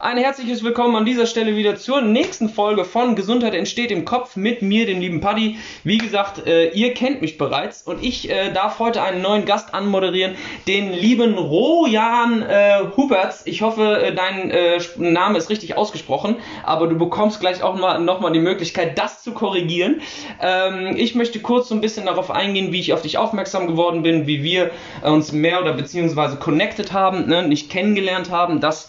Ein herzliches Willkommen an dieser Stelle wieder zur nächsten Folge von Gesundheit entsteht im Kopf mit mir, dem lieben Paddy. Wie gesagt, äh, ihr kennt mich bereits und ich äh, darf heute einen neuen Gast anmoderieren, den lieben Rojan äh, Huberts. Ich hoffe, äh, dein äh, Name ist richtig ausgesprochen, aber du bekommst gleich auch mal, noch mal die Möglichkeit, das zu korrigieren. Ähm, ich möchte kurz so ein bisschen darauf eingehen, wie ich auf dich aufmerksam geworden bin, wie wir äh, uns mehr oder beziehungsweise connected haben, ne, nicht kennengelernt haben. Das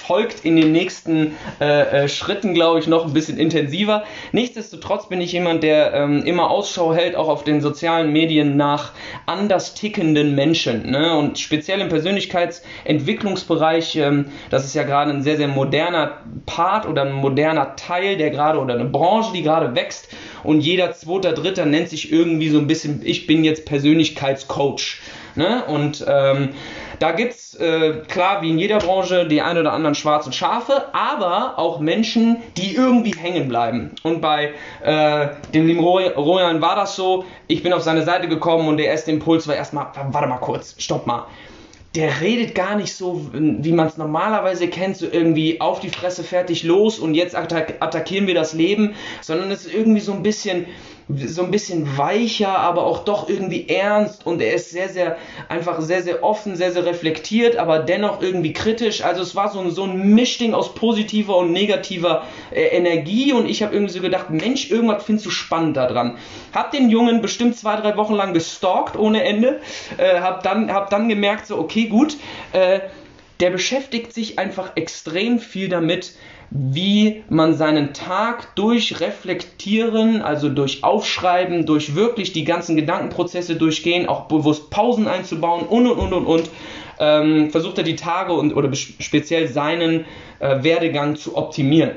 folgt in den nächsten äh, äh, Schritten, glaube ich, noch ein bisschen intensiver. Nichtsdestotrotz bin ich jemand, der ähm, immer Ausschau hält, auch auf den sozialen Medien nach anders tickenden Menschen. Ne? Und speziell im Persönlichkeitsentwicklungsbereich, ähm, das ist ja gerade ein sehr, sehr moderner Part oder ein moderner Teil, der gerade oder eine Branche, die gerade wächst. Und jeder zweiter, dritter nennt sich irgendwie so ein bisschen, ich bin jetzt Persönlichkeitscoach. Ne? Und ähm, da gibt es, äh, klar, wie in jeder Branche, die ein oder anderen schwarzen Schafe, aber auch Menschen, die irgendwie hängen bleiben. Und bei äh, dem lieben Rojan war das so, ich bin auf seine Seite gekommen und der erste Impuls war erstmal, warte mal kurz, stopp mal der redet gar nicht so, wie man es normalerweise kennt, so irgendwie auf die Fresse fertig los und jetzt attack attackieren wir das Leben, sondern es ist irgendwie so ein bisschen, so ein bisschen weicher, aber auch doch irgendwie ernst und er ist sehr, sehr, einfach sehr, sehr offen, sehr, sehr reflektiert, aber dennoch irgendwie kritisch. Also es war so ein, so ein Mischding aus positiver und negativer äh, Energie und ich habe irgendwie so gedacht, Mensch, irgendwas findest du spannend daran. Hab den Jungen bestimmt zwei, drei Wochen lang gestalkt ohne Ende, äh, hab, dann, hab dann gemerkt, so, okay, gut, äh, der beschäftigt sich einfach extrem viel damit, wie man seinen Tag durch Reflektieren, also durch Aufschreiben, durch wirklich die ganzen Gedankenprozesse durchgehen, auch bewusst Pausen einzubauen und und und und und, ähm, versucht er die Tage und oder speziell seinen äh, Werdegang zu optimieren.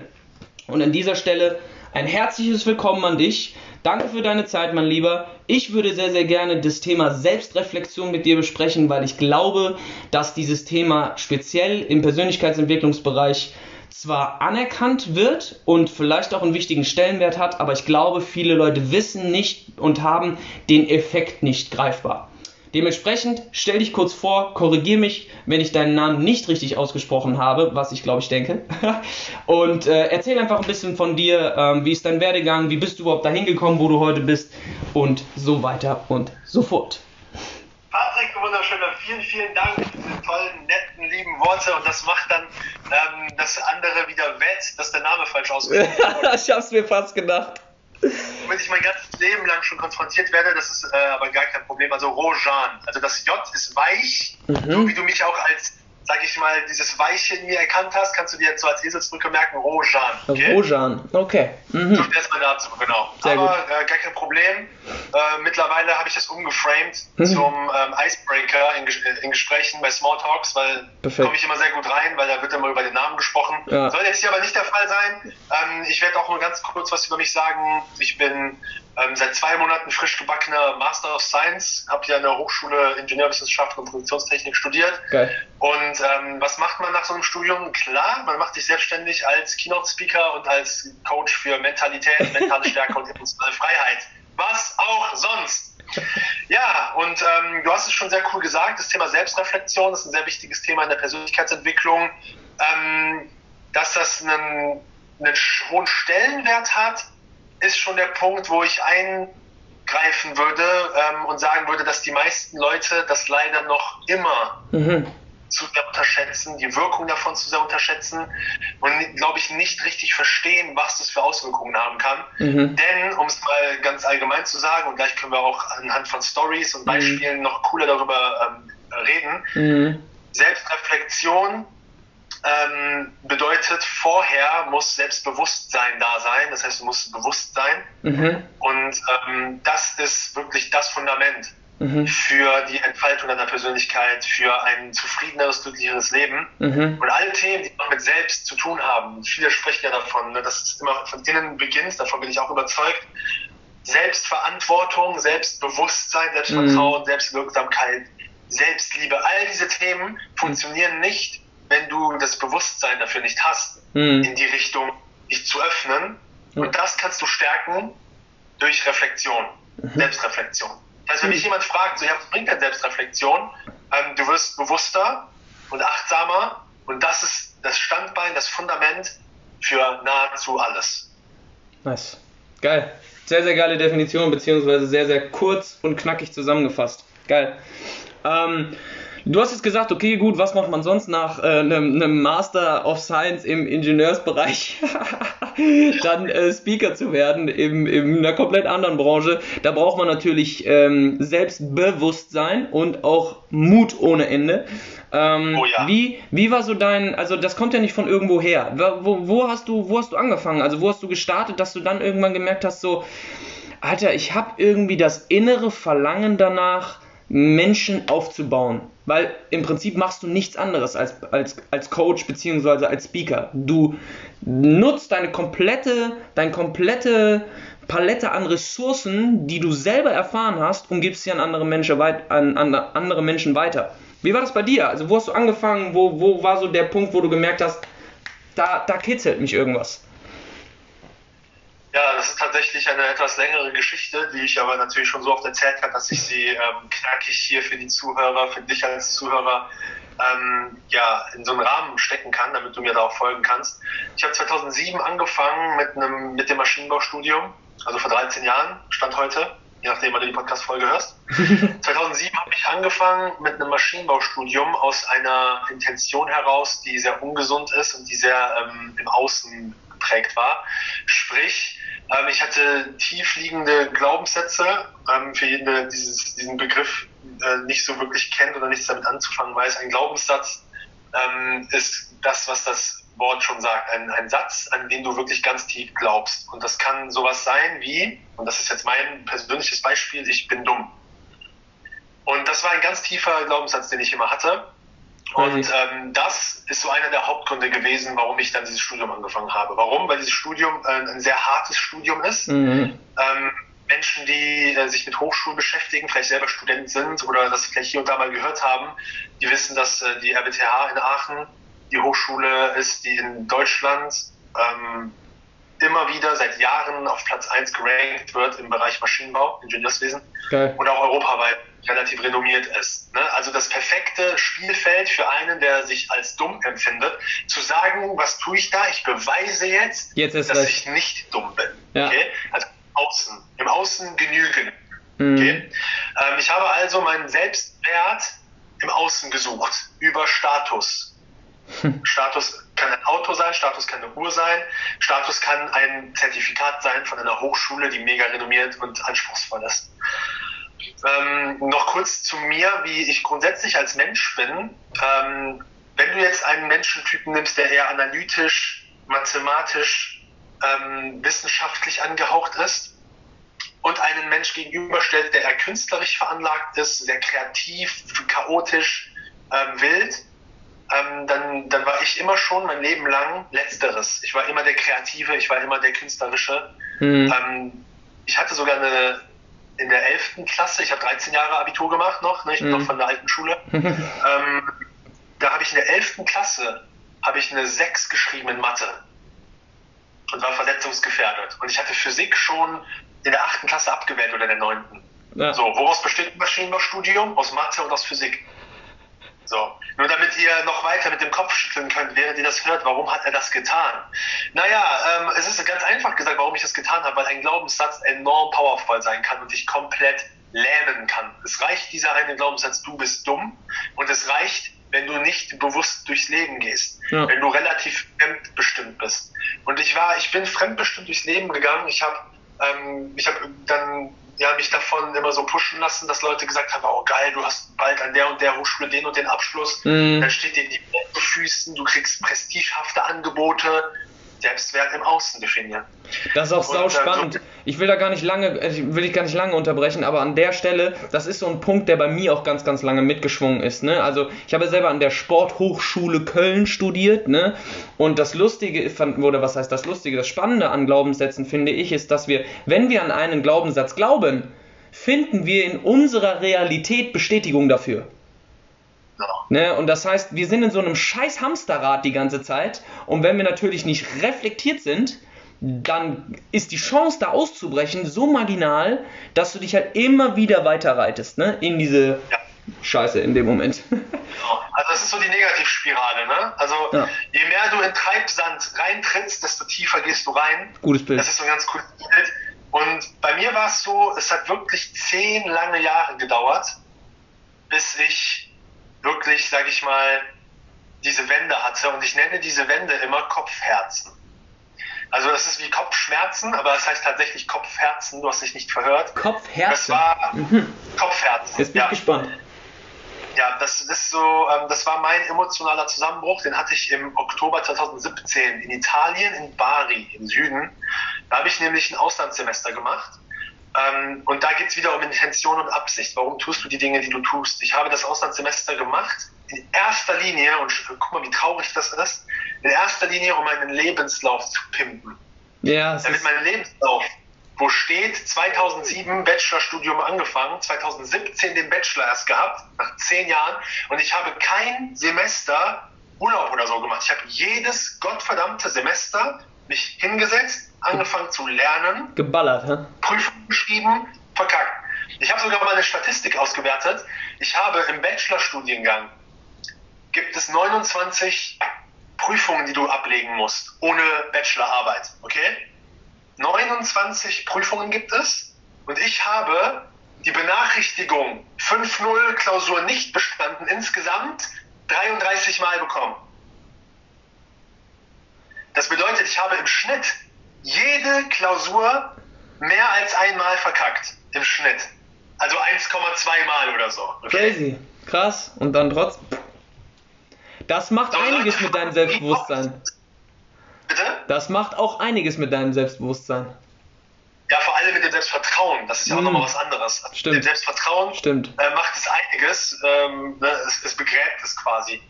Und an dieser Stelle ein herzliches Willkommen an dich. Danke für deine Zeit, mein Lieber. Ich würde sehr, sehr gerne das Thema Selbstreflexion mit dir besprechen, weil ich glaube, dass dieses Thema speziell im Persönlichkeitsentwicklungsbereich zwar anerkannt wird und vielleicht auch einen wichtigen Stellenwert hat, aber ich glaube, viele Leute wissen nicht und haben den Effekt nicht greifbar. Dementsprechend stell dich kurz vor, korrigier mich, wenn ich deinen Namen nicht richtig ausgesprochen habe, was ich glaube ich denke. und äh, erzähl einfach ein bisschen von dir, ähm, wie ist dein Werdegang, wie bist du überhaupt dahin gekommen, wo du heute bist und so weiter und so fort. Patrick, wunderschöner, vielen, vielen Dank für diese tollen, netten, lieben Worte. Und das macht dann ähm, das andere wieder wett, dass der Name falsch ausgesprochen wurde. ich hab's mir fast gedacht. Womit ich mein ganzes Leben lang schon konfrontiert werde, das ist äh, aber gar kein Problem. Also Rojan, also das J ist weich, mhm. so wie du mich auch als sag ich mal, dieses Weiche in mir erkannt hast, kannst du dir jetzt so als Eselsbrücke merken, Rojan. Okay? Rojan, okay. Mhm. So, erstmal dazu, genau. Sehr Aber äh, gar kein Problem. Äh, mittlerweile habe ich das umgeframed mhm. zum ähm, Icebreaker in, in, Gesprächen bei Smalltalks, weil komme ich immer sehr gut rein, weil da wird immer über den Namen gesprochen. Ja. Soll jetzt hier aber nicht der Fall sein. Ähm, ich werde auch nur ganz kurz was über mich sagen. Ich bin ähm, seit zwei Monaten frisch gebackener Master of Science, habe ja an der Hochschule Ingenieurwissenschaft und Produktionstechnik studiert. Geil. Und ähm, was macht man nach so einem Studium? Klar, man macht sich selbstständig als Keynote-Speaker und als Coach für Mentalität, mentale Stärke und emotionale Freiheit. Was auch sonst. Ja, und ähm, du hast es schon sehr cool gesagt, das Thema Selbstreflexion ist ein sehr wichtiges Thema in der Persönlichkeitsentwicklung. Ähm, dass das einen, einen hohen Stellenwert hat, ist schon der Punkt, wo ich eingreifen würde ähm, und sagen würde, dass die meisten Leute das leider noch immer mhm. zu sehr unterschätzen, die Wirkung davon zu sehr unterschätzen und, glaube ich, nicht richtig verstehen, was das für Auswirkungen haben kann. Mhm. Denn, um es mal ganz allgemein zu sagen, und gleich können wir auch anhand von Stories und mhm. Beispielen mhm. noch cooler darüber ähm, reden, mhm. Selbstreflexion ähm, bedeutet, vorher muss Selbstbewusstsein da sein. Das heißt, du musst bewusst sein. Mhm. Und ähm, das ist wirklich das Fundament mhm. für die Entfaltung deiner Persönlichkeit, für ein zufriedeneres, glücklicheres Leben. Mhm. Und alle Themen, die mit Selbst zu tun haben, viele sprechen ja davon, ne, dass es immer von innen beginnt, davon bin ich auch überzeugt. Selbstverantwortung, Selbstbewusstsein, Selbstvertrauen, mhm. Selbstwirksamkeit, Selbstliebe, all diese Themen funktionieren nicht, wenn du das Bewusstsein dafür nicht hast, mhm. in die Richtung dich zu öffnen. Und das kannst du stärken durch Reflexion, mhm. Selbstreflexion. Also wenn mich jemand fragt, so, ja, was bringt denn Selbstreflexion? Ähm, du wirst bewusster und achtsamer Und das ist das Standbein, das Fundament für nahezu alles. Nice. Geil. Sehr, sehr geile Definition, beziehungsweise sehr, sehr kurz und knackig zusammengefasst. Geil. Ähm, Du hast jetzt gesagt, okay, gut, was macht man sonst nach äh, einem, einem Master of Science im Ingenieursbereich? Dann äh, Speaker zu werden in, in einer komplett anderen Branche. Da braucht man natürlich ähm, Selbstbewusstsein und auch Mut ohne Ende. Ähm, oh ja. wie, wie war so dein, also das kommt ja nicht von irgendwo her. Wo, wo, hast du, wo hast du angefangen? Also wo hast du gestartet, dass du dann irgendwann gemerkt hast, so, Alter, ich habe irgendwie das innere Verlangen danach, Menschen aufzubauen. Weil im Prinzip machst du nichts anderes als, als, als Coach bzw. als Speaker. Du nutzt deine komplette, deine komplette Palette an Ressourcen, die du selber erfahren hast, und gibst sie an andere Menschen, weit, an, an andere Menschen weiter. Wie war das bei dir? Also wo hast du angefangen? Wo, wo war so der Punkt, wo du gemerkt hast, da, da kitzelt mich irgendwas? Ja, das ist tatsächlich eine etwas längere Geschichte, die ich aber natürlich schon so oft erzählt habe, dass ich sie ähm, knackig hier für die Zuhörer, für dich als Zuhörer, ähm, ja, in so einen Rahmen stecken kann, damit du mir da auch folgen kannst. Ich habe 2007 angefangen mit, einem, mit dem Maschinenbaustudium, also vor 13 Jahren, Stand heute, je nachdem, wann du die Podcast-Folge hörst. 2007 habe ich angefangen mit einem Maschinenbaustudium aus einer Intention heraus, die sehr ungesund ist und die sehr ähm, im Außen geprägt war. Sprich, ähm, ich hatte tiefliegende Glaubenssätze. Ähm, für jeden, der dieses, diesen Begriff äh, nicht so wirklich kennt oder nichts damit anzufangen weiß, ein Glaubenssatz ähm, ist das, was das Wort schon sagt. Ein, ein Satz, an den du wirklich ganz tief glaubst. Und das kann sowas sein wie, und das ist jetzt mein persönliches Beispiel, ich bin dumm. Und das war ein ganz tiefer Glaubenssatz, den ich immer hatte. Und ähm, das ist so einer der Hauptgründe gewesen, warum ich dann dieses Studium angefangen habe. Warum? Weil dieses Studium äh, ein sehr hartes Studium ist. Mhm. Ähm, Menschen, die äh, sich mit Hochschulen beschäftigen, vielleicht selber Student sind oder das vielleicht hier und da mal gehört haben, die wissen, dass äh, die RWTH in Aachen die Hochschule ist, die in Deutschland ähm, immer wieder seit Jahren auf Platz 1 gerankt wird im Bereich Maschinenbau, Ingenieurswesen okay. und auch europaweit relativ renommiert ist. Ne? Also das perfekte Spielfeld für einen, der sich als dumm empfindet, zu sagen, was tue ich da? Ich beweise jetzt, jetzt dass recht. ich nicht dumm bin. Ja. Okay? Also im Außen, im Außen genügen. Mhm. Okay? Ähm, ich habe also meinen Selbstwert im Außen gesucht, über Status. Status kann ein Auto sein, Status kann eine Uhr sein, Status kann ein Zertifikat sein von einer Hochschule, die mega renommiert und anspruchsvoll ist. Ähm, noch kurz zu mir, wie ich grundsätzlich als Mensch bin. Ähm, wenn du jetzt einen Menschentypen nimmst, der eher analytisch, mathematisch, ähm, wissenschaftlich angehaucht ist und einen Mensch gegenüberstellt, der eher künstlerisch veranlagt ist, sehr kreativ, chaotisch, ähm, wild, ähm, dann, dann war ich immer schon mein Leben lang Letzteres. Ich war immer der Kreative, ich war immer der Künstlerische. Mhm. Ähm, ich hatte sogar eine in der 11. Klasse, ich habe 13 Jahre Abitur gemacht noch, ne, ich bin mhm. noch von der alten Schule. ähm, da habe ich in der 11. Klasse habe ich eine 6 geschrieben in Mathe und war verletzungsgefährdet. Und ich hatte Physik schon in der 8. Klasse abgewählt oder in der 9. Ja. So, woraus besteht ein Maschinenbaustudium? Aus Mathe und aus Physik. So. Nur damit ihr noch weiter mit dem Kopf schütteln könnt, während ihr das hört, warum hat er das getan? Naja, ähm, es ist ganz einfach gesagt, warum ich das getan habe, weil ein Glaubenssatz enorm powerful sein kann und dich komplett lähmen kann. Es reicht dieser eine Glaubenssatz, du bist dumm und es reicht, wenn du nicht bewusst durchs Leben gehst, ja. wenn du relativ fremdbestimmt bist. Und ich war, ich bin fremdbestimmt durchs Leben gegangen. Ich habe ähm, ich habe dann ja, mich davon immer so pushen lassen, dass Leute gesagt haben, oh geil, du hast bald an der und der Hochschule den und den Abschluss, mhm. dann steht dir die Welt zu Füßen, du kriegst prestigehafte Angebote, Selbstwert im Außen definieren. Das ist auch sau spannend. Ich will da gar nicht lange, äh, ich will dich gar nicht lange unterbrechen, aber an der Stelle, das ist so ein Punkt, der bei mir auch ganz, ganz lange mitgeschwungen ist. Ne? Also ich habe selber an der Sporthochschule Köln studiert, ne? Und das Lustige, oder was heißt das Lustige, das Spannende an Glaubenssätzen finde ich, ist, dass wir, wenn wir an einen Glaubenssatz glauben, finden wir in unserer Realität Bestätigung dafür. Ne? Und das heißt, wir sind in so einem scheiß Hamsterrad die ganze Zeit. Und wenn wir natürlich nicht reflektiert sind, dann ist die Chance, da auszubrechen, so marginal, dass du dich halt immer wieder weiterreitest, ne? In diese, scheiße in dem Moment. Genau. Also das ist so die Negativspirale, ne? Also ja. je mehr du in Treibsand reintrittst, desto tiefer gehst du rein. Gutes Bild. Das ist so ein ganz cooles Bild. Und bei mir war es so, es hat wirklich zehn lange Jahre gedauert, bis ich wirklich, sag ich mal, diese Wände hatte. Und ich nenne diese Wände immer Kopfherzen. Also das ist wie Kopfschmerzen, aber es das heißt tatsächlich Kopfherzen. Du hast dich nicht verhört. Kopfherzen? Das war mhm. Kopfherzen. Jetzt bin ich ja. gespannt. Ja, das ist so, ähm, das war mein emotionaler Zusammenbruch. Den hatte ich im Oktober 2017 in Italien, in Bari im Süden. Da habe ich nämlich ein Auslandssemester gemacht. Ähm, und da geht es wieder um Intention und Absicht. Warum tust du die Dinge, die du tust? Ich habe das Auslandssemester gemacht in erster Linie, und guck mal, wie traurig das ist, in erster Linie, um meinen Lebenslauf zu pimpen. Ja, Damit mein Lebenslauf, wo steht 2007 Bachelorstudium angefangen, 2017 den Bachelor erst gehabt, nach zehn Jahren, und ich habe kein Semester Urlaub oder so gemacht. Ich habe jedes gottverdammte Semester mich hingesetzt, angefangen zu lernen. Geballert, hä? Prüfung geschrieben, verkackt. Ich habe sogar mal eine Statistik ausgewertet. Ich habe im Bachelorstudiengang gibt es 29 Prüfungen, die du ablegen musst, ohne Bachelorarbeit. Okay? 29 Prüfungen gibt es und ich habe die Benachrichtigung 5.0 Klausur nicht bestanden insgesamt 33 Mal bekommen. Das bedeutet, ich habe im Schnitt jede Klausur mehr als einmal verkackt. Im Schnitt. Also 1,2 Mal oder so. Okay? Crazy. Krass. Und dann trotzdem. Das macht Aber einiges mit deinem Selbstbewusstsein. Bitte? Das macht auch einiges mit deinem Selbstbewusstsein. Ja, vor allem mit dem Selbstvertrauen. Das ist ja auch mm. nochmal was anderes. Also Stimmt. Mit dem Selbstvertrauen Stimmt. Äh, macht es einiges. Ähm, ne, es, es, begräbt es quasi.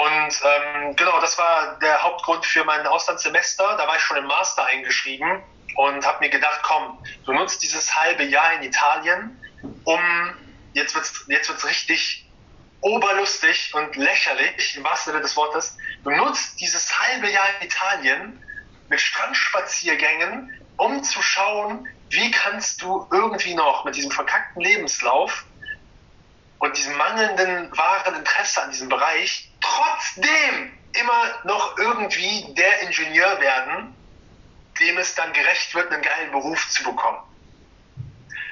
Und ähm, genau, das war der Hauptgrund für mein Auslandssemester. Da war ich schon im Master eingeschrieben und habe mir gedacht, komm, du nutzt dieses halbe Jahr in Italien, um jetzt wird's jetzt wird's richtig oberlustig und lächerlich, im wahrsten Sinne des Wortes. Du nutzt dieses halbe Jahr in Italien mit Strandspaziergängen, um zu schauen, wie kannst du irgendwie noch mit diesem verkackten Lebenslauf und diesem mangelnden wahren Interesse an diesem Bereich trotzdem immer noch irgendwie der Ingenieur werden, dem es dann gerecht wird, einen geilen Beruf zu bekommen.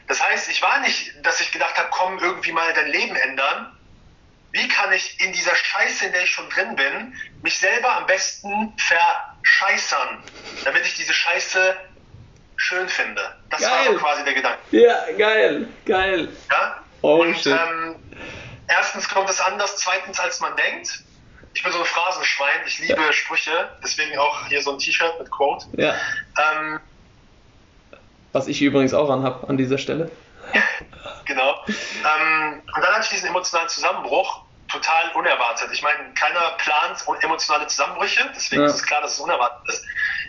Das heißt, ich war nicht, dass ich gedacht habe, komm, irgendwie mal dein Leben ändern, wie kann ich in dieser Scheiße, in der ich schon drin bin, mich selber am besten verscheißern, damit ich diese Scheiße schön finde. Das geil. war so quasi der Gedanke. Ja, geil, geil. Ja? Oh, Und ähm, erstens kommt es anders, zweitens als man denkt. Ich bin so ein Phrasenschwein, ich liebe ja. Sprüche, deswegen auch hier so ein T-Shirt mit Quote. Ja. Ähm, Was ich übrigens auch anhab an dieser Stelle. genau. Ähm, und dann hatte ich diesen emotionalen Zusammenbruch, total unerwartet. Ich meine, keiner plant emotionale Zusammenbrüche, deswegen ja. ist es klar, dass es unerwartet ist.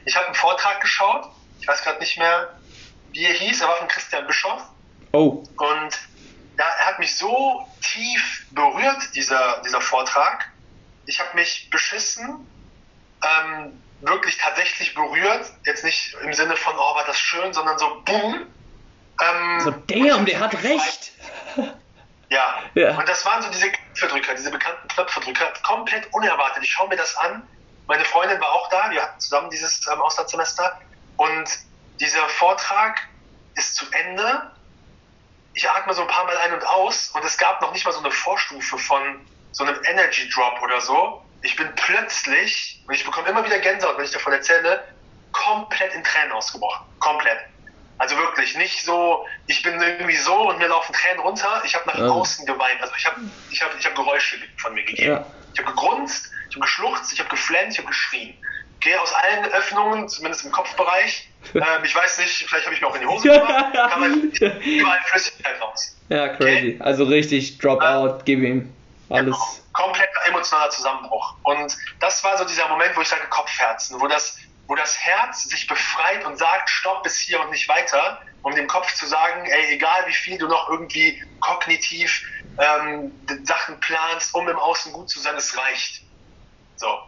Ich habe einen Vortrag geschaut, ich weiß gerade nicht mehr, wie er hieß, er war von Christian Bischoff. Oh. Und ja, er hat mich so tief berührt, dieser, dieser Vortrag. Ich habe mich beschissen, ähm, wirklich tatsächlich berührt. Jetzt nicht im Sinne von, oh, war das schön, sondern so, boom, ähm, so, damn, der hat recht. Ja. ja. Und das waren so diese Knöpfedrücker, diese bekannten Knöpfedrücker, komplett unerwartet. Ich schaue mir das an. Meine Freundin war auch da, wir hatten zusammen dieses ähm, Auslandssemester. Und dieser Vortrag ist zu Ende. Ich atme so ein paar Mal ein und aus und es gab noch nicht mal so eine Vorstufe von so einem Energy Drop oder so. Ich bin plötzlich, und ich bekomme immer wieder Gänsehaut, wenn ich davon erzähle, komplett in Tränen ausgebrochen. Komplett. Also wirklich nicht so, ich bin irgendwie so und mir laufen Tränen runter. Ich habe nach ja. außen geweint. Also ich habe ich hab, ich hab Geräusche von mir gegeben. Ja. Ich habe gegrunzt, ich habe geschluchzt, ich habe geflennt, ich habe geschrien. Okay, aus allen Öffnungen, zumindest im Kopfbereich. ähm, ich weiß nicht, vielleicht habe ich mir auch in die Hose gemacht, kann man überall Flüssigkeit raus. Ja, crazy. Okay? Also richtig Dropout, äh, gib ihm alles. Genau. Kompletter emotionaler Zusammenbruch. Und das war so dieser Moment, wo ich sage Kopfherzen, wo das wo das Herz sich befreit und sagt, stopp bis hier und nicht weiter, um dem Kopf zu sagen, ey, egal wie viel du noch irgendwie kognitiv ähm, Sachen planst, um im Außen gut zu sein, es reicht. So.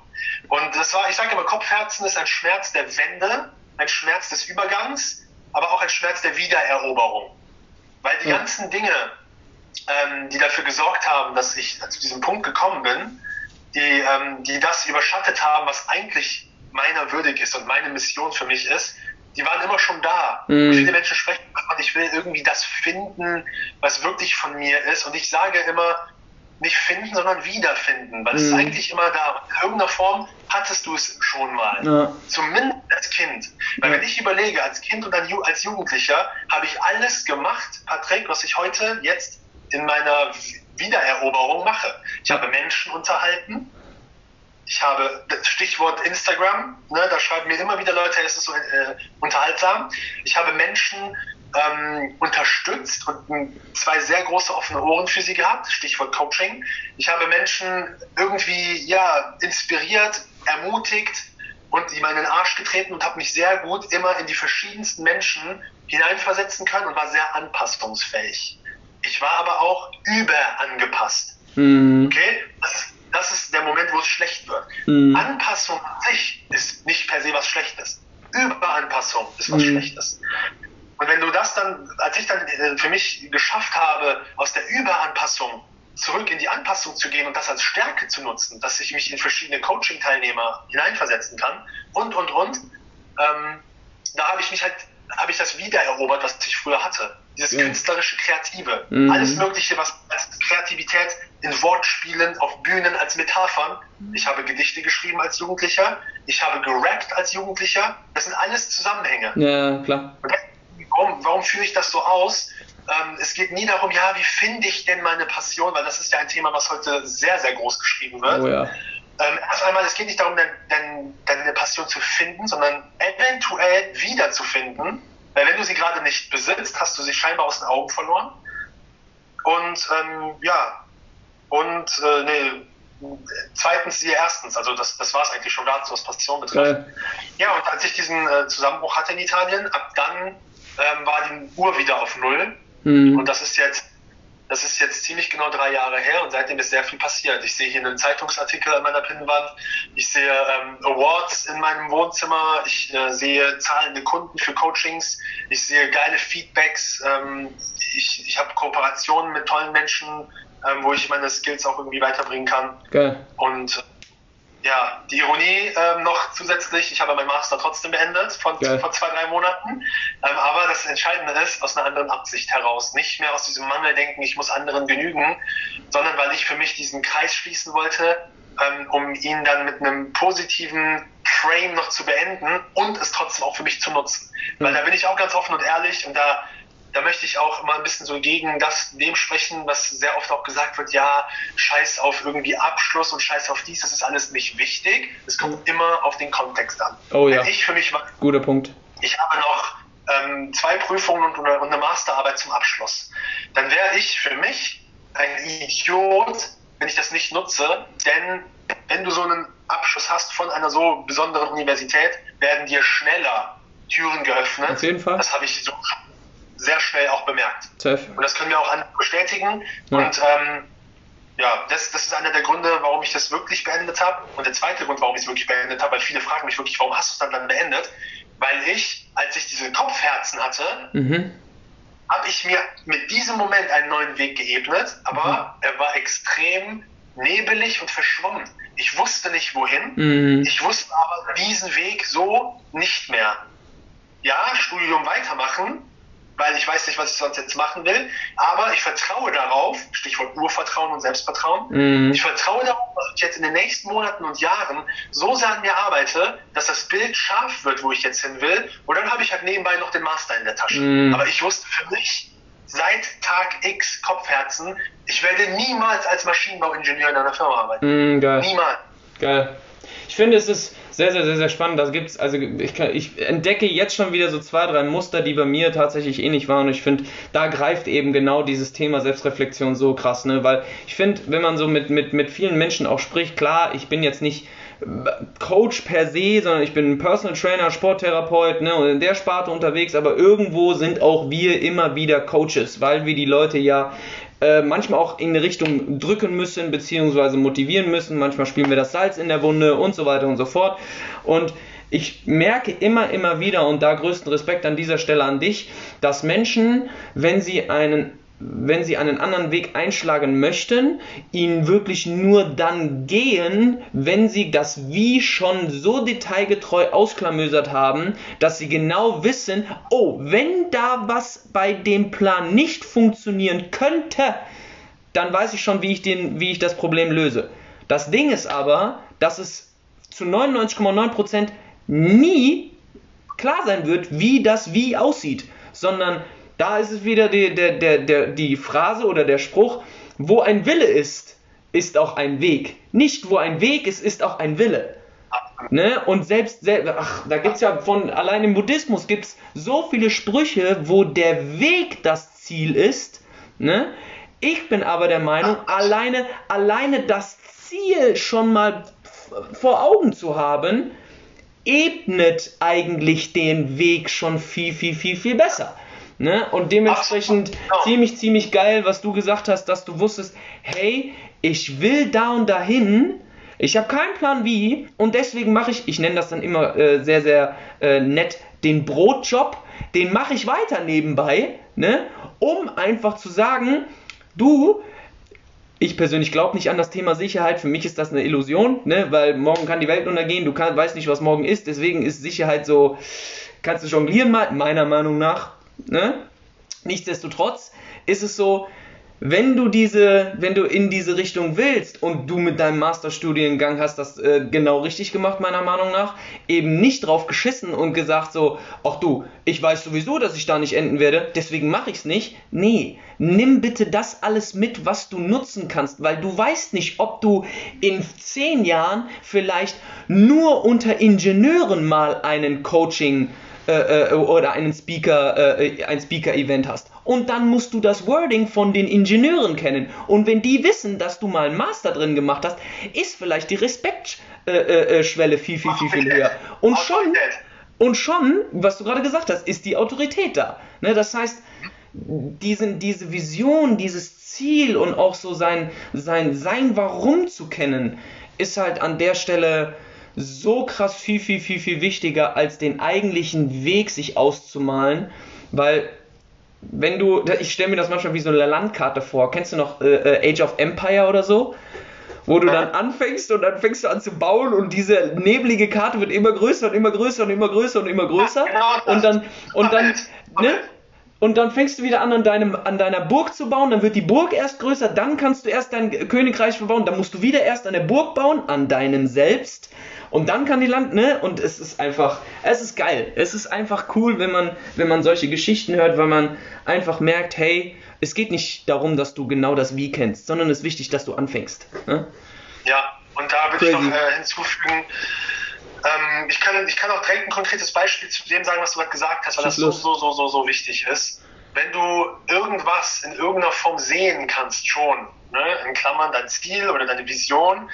Und das war, ich sage immer, Kopfherzen ist ein Schmerz der Wende, ein Schmerz des Übergangs, aber auch ein Schmerz der Wiedereroberung. Weil die ja. ganzen Dinge, ähm, die dafür gesorgt haben, dass ich zu diesem Punkt gekommen bin, die, ähm, die das überschattet haben, was eigentlich meiner würdig ist und meine Mission für mich ist, die waren immer schon da. Mm. Viele Menschen sprechen davon, ich will irgendwie das finden, was wirklich von mir ist. Und ich sage immer, nicht finden, sondern wiederfinden, weil mm. es ist mhm. eigentlich immer da. In irgendeiner Form hattest du es schon mal. Ja. Zumindest als Kind. Weil ja. wenn ich überlege, als Kind und als Jugendlicher habe ich alles gemacht, Patrick, was ich heute jetzt in meiner Wiedereroberung mache. Ich habe Menschen unterhalten. Ich habe das Stichwort Instagram, ne, da schreiben mir immer wieder Leute, es ist so äh, unterhaltsam. Ich habe Menschen ähm, unterstützt und zwei sehr große offene Ohren für sie gehabt, Stichwort Coaching. Ich habe Menschen irgendwie ja, inspiriert, ermutigt und ihm in den Arsch getreten und habe mich sehr gut immer in die verschiedensten Menschen hineinversetzen können und war sehr anpassungsfähig. Ich war aber auch überangepasst. Mhm. Okay? Das ist, das ist der Moment, wo es schlecht wird. Mhm. Anpassung an sich ist nicht per se was Schlechtes. Überanpassung ist was mhm. Schlechtes. Und wenn du das dann, als ich dann äh, für mich geschafft habe, aus der Überanpassung zurück in die Anpassung zu gehen und das als Stärke zu nutzen, dass ich mich in verschiedene Coaching-Teilnehmer hineinversetzen kann und, und, und, ähm, da habe ich mich halt, habe ich das wiedererobert, was ich früher hatte dieses ja. künstlerische Kreative. Mhm. Alles Mögliche, was als Kreativität in Wortspielen, auf Bühnen, als Metaphern. Ich habe Gedichte geschrieben als Jugendlicher. Ich habe gerappt als Jugendlicher. Das sind alles Zusammenhänge. Ja, klar. Und warum, warum führe ich das so aus? Ähm, es geht nie darum, ja, wie finde ich denn meine Passion, weil das ist ja ein Thema, was heute sehr, sehr groß geschrieben wird. Oh ja. Ähm, erst einmal, es geht nicht darum, deine, deine Passion zu finden, sondern eventuell wiederzufinden weil wenn du sie gerade nicht besitzt, hast du sie scheinbar aus den Augen verloren. Und ähm, ja, und äh, nee, zweitens sie erstens, also das, das war es eigentlich schon dazu, was Passion betrifft. Ja, ja und als ich diesen äh, Zusammenbruch hatte in Italien, ab dann ähm, war die Uhr wieder auf Null. Mhm. Und das ist jetzt das ist jetzt ziemlich genau drei Jahre her und seitdem ist sehr viel passiert. Ich sehe hier einen Zeitungsartikel an meiner Pinnwand, ich sehe ähm, Awards in meinem Wohnzimmer, ich äh, sehe zahlende Kunden für Coachings, ich sehe geile Feedbacks, ähm, ich, ich habe Kooperationen mit tollen Menschen, ähm, wo ich meine Skills auch irgendwie weiterbringen kann. Geil. Und ja, die Ironie ähm, noch zusätzlich, ich habe meinen Master trotzdem beendet von, vor zwei, drei Monaten. Ähm, aber das Entscheidende ist, aus einer anderen Absicht heraus. Nicht mehr aus diesem Mangeldenken, ich muss anderen genügen, sondern weil ich für mich diesen Kreis schließen wollte, ähm, um ihn dann mit einem positiven Frame noch zu beenden und es trotzdem auch für mich zu nutzen. Mhm. Weil da bin ich auch ganz offen und ehrlich und da da möchte ich auch immer ein bisschen so gegen das dem sprechen, was sehr oft auch gesagt wird, ja, scheiß auf irgendwie Abschluss und scheiß auf dies, das ist alles nicht wichtig. Es kommt immer auf den Kontext an. Oh ja. Wenn ich für mich Guter Punkt. Ich habe noch ähm, zwei Prüfungen und, und eine Masterarbeit zum Abschluss. Dann wäre ich für mich ein Idiot, wenn ich das nicht nutze, denn wenn du so einen Abschluss hast von einer so besonderen Universität, werden dir schneller Türen geöffnet. Auf jeden Fall. Das habe ich so sehr schnell auch bemerkt. Safe. Und das können wir auch bestätigen. Ja. Und ähm, ja, das, das ist einer der Gründe, warum ich das wirklich beendet habe. Und der zweite Grund, warum ich es wirklich beendet habe, weil viele fragen mich wirklich, warum hast du es dann, dann beendet? Weil ich, als ich diese Kopfherzen hatte, mhm. habe ich mir mit diesem Moment einen neuen Weg geebnet, aber mhm. er war extrem nebelig und verschwommen. Ich wusste nicht wohin. Mhm. Ich wusste aber diesen Weg so nicht mehr. Ja, Studium weitermachen, weil ich weiß nicht, was ich sonst jetzt machen will. Aber ich vertraue darauf, Stichwort Urvertrauen und Selbstvertrauen, mhm. ich vertraue darauf, dass ich jetzt in den nächsten Monaten und Jahren so sehr an mir arbeite, dass das Bild scharf wird, wo ich jetzt hin will. Und dann habe ich halt nebenbei noch den Master in der Tasche. Mhm. Aber ich wusste für mich, seit Tag X Kopfherzen, ich werde niemals als Maschinenbauingenieur in einer Firma arbeiten. Mhm, geil. Niemals. Geil. Ich finde, es ist sehr, sehr, sehr, sehr spannend. Da gibt's, also ich, ich entdecke jetzt schon wieder so zwei, drei Muster, die bei mir tatsächlich ähnlich waren. Und ich finde, da greift eben genau dieses Thema Selbstreflexion so krass, ne? Weil ich finde, wenn man so mit, mit, mit vielen Menschen auch spricht, klar, ich bin jetzt nicht Coach per se, sondern ich bin Personal Trainer, Sporttherapeut ne, und in der Sparte unterwegs, aber irgendwo sind auch wir immer wieder Coaches, weil wir die Leute ja äh, manchmal auch in eine Richtung drücken müssen, beziehungsweise motivieren müssen. Manchmal spielen wir das Salz in der Wunde und so weiter und so fort. Und ich merke immer, immer wieder, und da größten Respekt an dieser Stelle an dich, dass Menschen, wenn sie einen wenn sie einen anderen Weg einschlagen möchten, ihn wirklich nur dann gehen, wenn sie das Wie schon so detailgetreu ausklamösert haben, dass sie genau wissen, oh, wenn da was bei dem Plan nicht funktionieren könnte, dann weiß ich schon, wie ich, den, wie ich das Problem löse. Das Ding ist aber, dass es zu 99,9% nie klar sein wird, wie das Wie aussieht, sondern da ist es wieder die, der, der, der, die Phrase oder der Spruch, wo ein Wille ist, ist auch ein Weg. Nicht wo ein Weg ist, ist auch ein Wille. Ne? Und selbst, ach, da gibt es ja von, allein im Buddhismus gibt es so viele Sprüche, wo der Weg das Ziel ist. Ne? Ich bin aber der Meinung, alleine, alleine das Ziel schon mal vor Augen zu haben, ebnet eigentlich den Weg schon viel, viel, viel, viel besser. Ne? Und dementsprechend Ach, ziemlich, ziemlich geil, was du gesagt hast, dass du wusstest, hey, ich will da und dahin, ich habe keinen Plan wie und deswegen mache ich, ich nenne das dann immer äh, sehr, sehr äh, nett, den Brotjob, den mache ich weiter nebenbei, ne? um einfach zu sagen, du, ich persönlich glaube nicht an das Thema Sicherheit. Für mich ist das eine Illusion, ne? weil morgen kann die Welt untergehen. Du kann, weißt nicht, was morgen ist. Deswegen ist Sicherheit so, kannst du jonglieren, meiner Meinung nach. Ne? Nichtsdestotrotz ist es so, wenn du diese, wenn du in diese Richtung willst und du mit deinem Masterstudiengang hast das äh, genau richtig gemacht, meiner Meinung nach, eben nicht drauf geschissen und gesagt so, ach du, ich weiß sowieso, dass ich da nicht enden werde, deswegen mache ich es nicht. Nee, nimm bitte das alles mit, was du nutzen kannst, weil du weißt nicht, ob du in zehn Jahren vielleicht nur unter Ingenieuren mal einen Coaching äh, äh, oder einen Speaker, äh, ein Speaker-Event hast. Und dann musst du das Wording von den Ingenieuren kennen. Und wenn die wissen, dass du mal einen Master drin gemacht hast, ist vielleicht die Respektschwelle viel, viel, viel, viel höher. Und schon, und schon, was du gerade gesagt hast, ist die Autorität da. Ne? Das heißt, diesen, diese Vision, dieses Ziel und auch so sein, sein, sein Warum zu kennen, ist halt an der Stelle so krass viel, viel, viel, viel wichtiger, als den eigentlichen Weg sich auszumalen, weil wenn du, ich stelle mir das manchmal wie so eine Landkarte vor, kennst du noch äh, äh, Age of Empire oder so? Wo du dann anfängst und dann fängst du an zu bauen und diese neblige Karte wird immer größer und immer größer und immer größer und immer größer. Genau und dann, und dann, ne? Und dann fängst du wieder an, an, deinem, an deiner Burg zu bauen, dann wird die Burg erst größer, dann kannst du erst dein Königreich verbauen, dann musst du wieder erst eine Burg bauen, an deinem selbst. Und dann kann die Land, ne? Und es ist einfach, es ist geil. Es ist einfach cool, wenn man, wenn man solche Geschichten hört, weil man einfach merkt, hey, es geht nicht darum, dass du genau das Wie kennst, sondern es ist wichtig, dass du anfängst. Ne? Ja, und da würde ich noch äh, hinzufügen, ähm, ich, kann, ich kann auch direkt ein konkretes Beispiel zu dem sagen, was du gerade gesagt hast, weil das so, so, so, so, so wichtig ist. Wenn du irgendwas in irgendeiner Form sehen kannst, schon, ne, in Klammern dein Ziel oder deine Vision,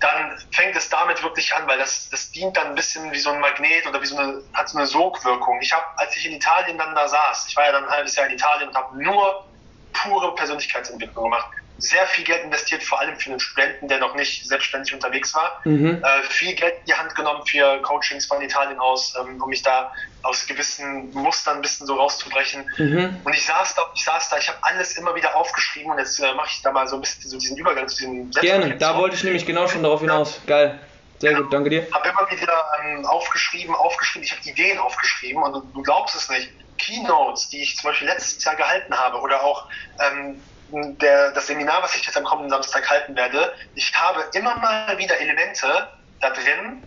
dann fängt es damit wirklich an, weil das, das dient dann ein bisschen wie so ein Magnet oder wie so eine, hat so eine Sogwirkung. Ich habe, als ich in Italien dann da saß, ich war ja dann ein halbes Jahr in Italien und habe nur pure Persönlichkeitsentwicklung gemacht sehr viel Geld investiert, vor allem für einen Studenten, der noch nicht selbstständig unterwegs war. Mhm. Äh, viel Geld in die Hand genommen für Coachings von Italien aus, ähm, um mich da aus gewissen Mustern ein bisschen so rauszubrechen. Mhm. Und ich saß da, ich saß da, ich habe alles immer wieder aufgeschrieben und jetzt äh, mache ich da mal so ein bisschen so diesen Übergang zu diesem Gerne, da wollte ich nämlich genau schon darauf hinaus. Geil. Sehr ja, gut, danke dir. Ich habe immer wieder ähm, aufgeschrieben, aufgeschrieben, ich habe Ideen aufgeschrieben und du, du glaubst es nicht. Keynotes, die ich zum Beispiel letztes Jahr gehalten habe oder auch ähm, der, das Seminar, was ich jetzt am kommenden Samstag halten werde, ich habe immer mal wieder Elemente da drin,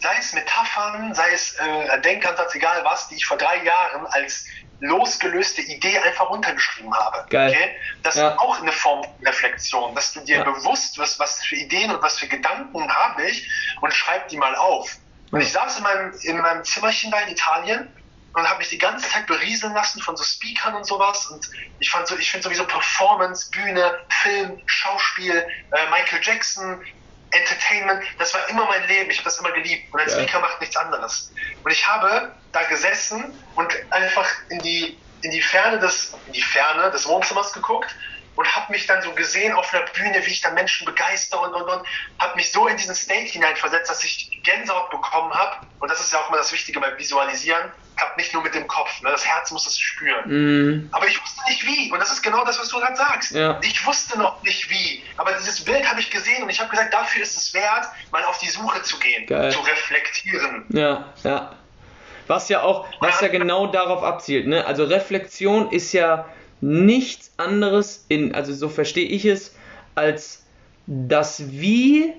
sei es Metaphern, sei es äh, Denkansatz, egal was, die ich vor drei Jahren als losgelöste Idee einfach runtergeschrieben habe. Geil. Okay? Das ja. ist auch eine Form von Reflexion, dass du dir ja. bewusst wirst, was für Ideen und was für Gedanken habe ich und schreib die mal auf. Und ich saß in meinem, in meinem Zimmerchen da in Italien und habe mich die ganze Zeit berieseln lassen von so Speakern und sowas. Und ich fand so, ich finde sowieso Performance, Bühne, Film, Schauspiel, äh, Michael Jackson, Entertainment, das war immer mein Leben. Ich habe das immer geliebt. Und ein ja. Speaker macht nichts anderes. Und ich habe da gesessen und einfach in die, in die Ferne des, in die Ferne des Wohnzimmers geguckt und habe mich dann so gesehen auf einer Bühne, wie ich dann Menschen begeister und und und, habe mich so in diesen State hineinversetzt, dass ich Gänsehaut bekommen habe. Und das ist ja auch immer das Wichtige beim Visualisieren klappt nicht nur mit dem Kopf. Ne? Das Herz muss es spüren. Mm. Aber ich wusste nicht wie. Und das ist genau das, was du gerade sagst. Ja. Ich wusste noch nicht wie. Aber dieses Bild habe ich gesehen und ich habe gesagt, dafür ist es wert, mal auf die Suche zu gehen, Geil. zu reflektieren. Ja, ja. Was ja auch, was ja genau darauf abzielt. Ne? Also Reflexion ist ja nichts anderes, in, also so verstehe ich es, als das Wie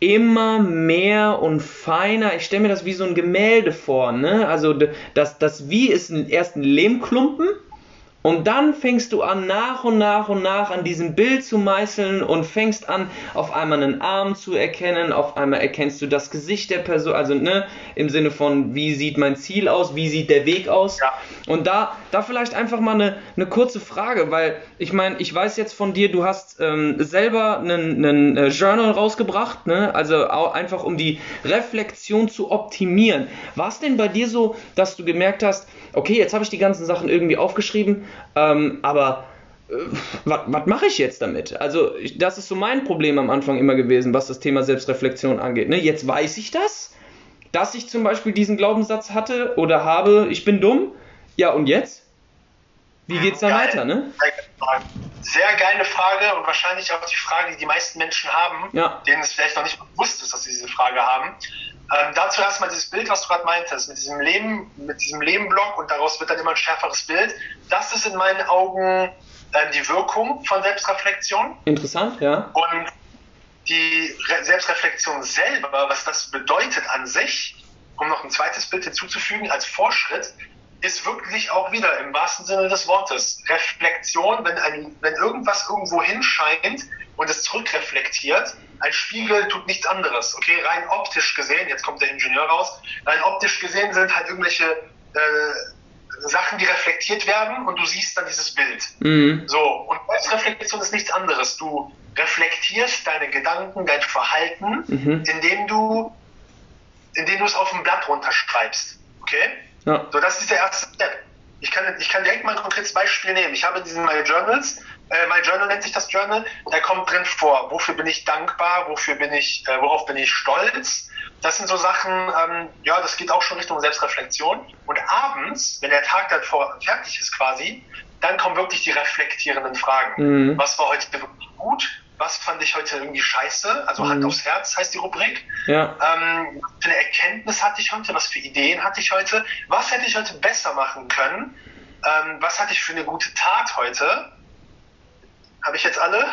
immer mehr und feiner. Ich stelle mir das wie so ein Gemälde vor. Ne? Also das, das Wie ist erst ein Lehmklumpen und dann fängst du an, nach und nach und nach an diesem Bild zu meißeln und fängst an, auf einmal einen Arm zu erkennen, auf einmal erkennst du das Gesicht der Person, also ne, im Sinne von, wie sieht mein Ziel aus, wie sieht der Weg aus. Ja. Und da, da vielleicht einfach mal eine, eine kurze Frage, weil ich meine, ich weiß jetzt von dir, du hast ähm, selber einen, einen äh, Journal rausgebracht, ne? also einfach um die Reflexion zu optimieren. War es denn bei dir so, dass du gemerkt hast, okay, jetzt habe ich die ganzen Sachen irgendwie aufgeschrieben, ähm, aber äh, was mache ich jetzt damit? Also, ich, das ist so mein Problem am Anfang immer gewesen, was das Thema Selbstreflexion angeht. Ne? Jetzt weiß ich das, dass ich zum Beispiel diesen Glaubenssatz hatte oder habe, ich bin dumm. Ja, und jetzt? Wie geht's dann Geil. weiter, ne? Sehr geile Frage und wahrscheinlich auch die Frage, die die meisten Menschen haben, ja. denen es vielleicht noch nicht bewusst ist, dass sie diese Frage haben. Ähm, dazu erstmal dieses Bild, was du gerade meintest, mit diesem Leben, mit diesem Lebenblock und daraus wird dann immer ein schärferes Bild. Das ist in meinen Augen äh, die Wirkung von Selbstreflexion. Interessant, ja. Und die Re Selbstreflexion selber, was das bedeutet an sich, um noch ein zweites Bild hinzuzufügen, als Vorschritt, ist wirklich auch wieder im wahrsten Sinne des Wortes Reflexion, wenn, ein, wenn irgendwas irgendwo hinscheint und es zurückreflektiert. Ein Spiegel tut nichts anderes. Okay, rein optisch gesehen, jetzt kommt der Ingenieur raus, rein optisch gesehen sind halt irgendwelche äh, Sachen, die reflektiert werden und du siehst dann dieses Bild. Mhm. So, und Selbstreflexion ist nichts anderes. Du reflektierst deine Gedanken, dein Verhalten, mhm. indem du indem du es auf dem Blatt runterschreibst. Okay? Ja. So, das ist der erste Step. Ich kann, ich kann direkt mal ein konkretes Beispiel nehmen. Ich habe in diesen My Journals, äh, My Journal nennt sich das Journal, da kommt drin vor, wofür bin ich dankbar, wofür bin ich, äh, worauf bin ich stolz. Das sind so Sachen, ähm, ja, das geht auch schon Richtung Selbstreflexion. Und abends, wenn der Tag dann vor, fertig ist quasi, dann kommen wirklich die reflektierenden Fragen. Mhm. Was war heute wirklich gut? was fand ich heute irgendwie scheiße? Also mhm. Hand aufs Herz heißt die Rubrik. Ja. Ähm, was für eine Erkenntnis hatte ich heute? Was für Ideen hatte ich heute? Was hätte ich heute besser machen können? Ähm, was hatte ich für eine gute Tat heute? Habe ich jetzt alle?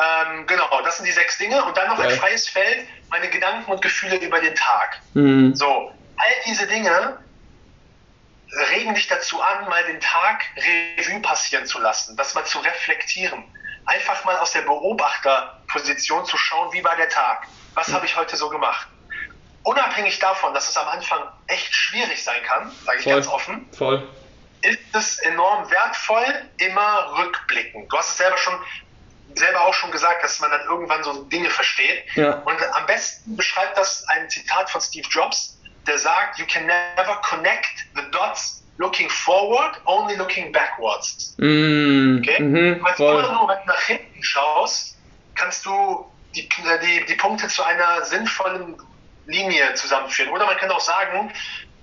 Ähm, genau, das sind die sechs Dinge. Und dann noch ein freies Feld, meine Gedanken und Gefühle über den Tag. Mhm. So, all diese Dinge regen dich dazu an, mal den Tag Revue passieren zu lassen, das mal zu reflektieren einfach mal aus der Beobachterposition zu schauen, wie war der Tag? Was habe ich heute so gemacht? Unabhängig davon, dass es am Anfang echt schwierig sein kann, sage ich Voll. ganz offen, Voll. Ist es enorm wertvoll, immer rückblicken. Du hast es selber schon selber auch schon gesagt, dass man dann irgendwann so Dinge versteht. Ja. Und am besten beschreibt das ein Zitat von Steve Jobs, der sagt, you can never connect the dots looking forward, only looking backwards. Mm, okay? -hmm, voll. immer nur, wenn du nach hinten schaust, kannst du die, die, die Punkte zu einer sinnvollen Linie zusammenführen. Oder man kann auch sagen,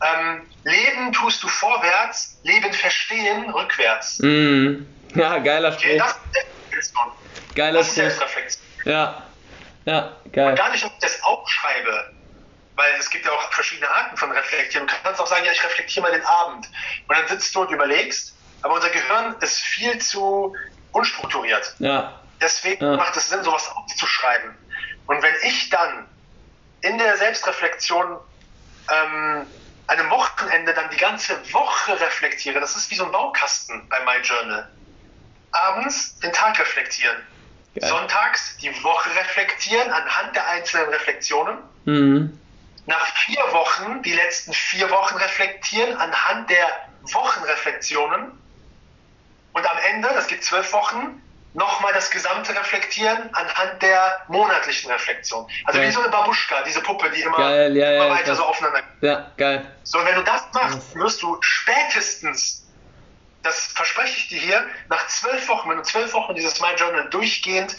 ähm, Leben tust du vorwärts, Leben verstehen rückwärts. Mm. Ja, geiler Spruch. Okay, das ist Reflexion. Geiler das ist Spruch. Ja, ja, geil. Und gar nicht, ob ich das aufschreibe, weil es gibt ja auch verschiedene Arten von Reflektieren. Du kannst auch sagen, ja, ich reflektiere mal den Abend. Und dann sitzt du und überlegst, aber unser Gehirn ist viel zu unstrukturiert. Ja. Deswegen ja. macht es Sinn, sowas aufzuschreiben. Und wenn ich dann in der Selbstreflexion ähm, an einem Wochenende dann die ganze Woche reflektiere, das ist wie so ein Baukasten bei My Journal. Abends den Tag reflektieren. Geil. Sonntags die Woche reflektieren anhand der einzelnen Reflexionen. Mhm nach vier Wochen die letzten vier Wochen reflektieren anhand der Wochenreflexionen und am Ende, das gibt zwölf Wochen, nochmal das gesamte Reflektieren anhand der monatlichen Reflexion. Also geil. wie so eine Babuschka, diese Puppe, die immer, geil, ja, immer ja, weiter so aufeinander Ja, geil. So, wenn du das machst, wirst du spätestens, das verspreche ich dir hier, nach zwölf Wochen, wenn du zwölf Wochen dieses My Journal durchgehend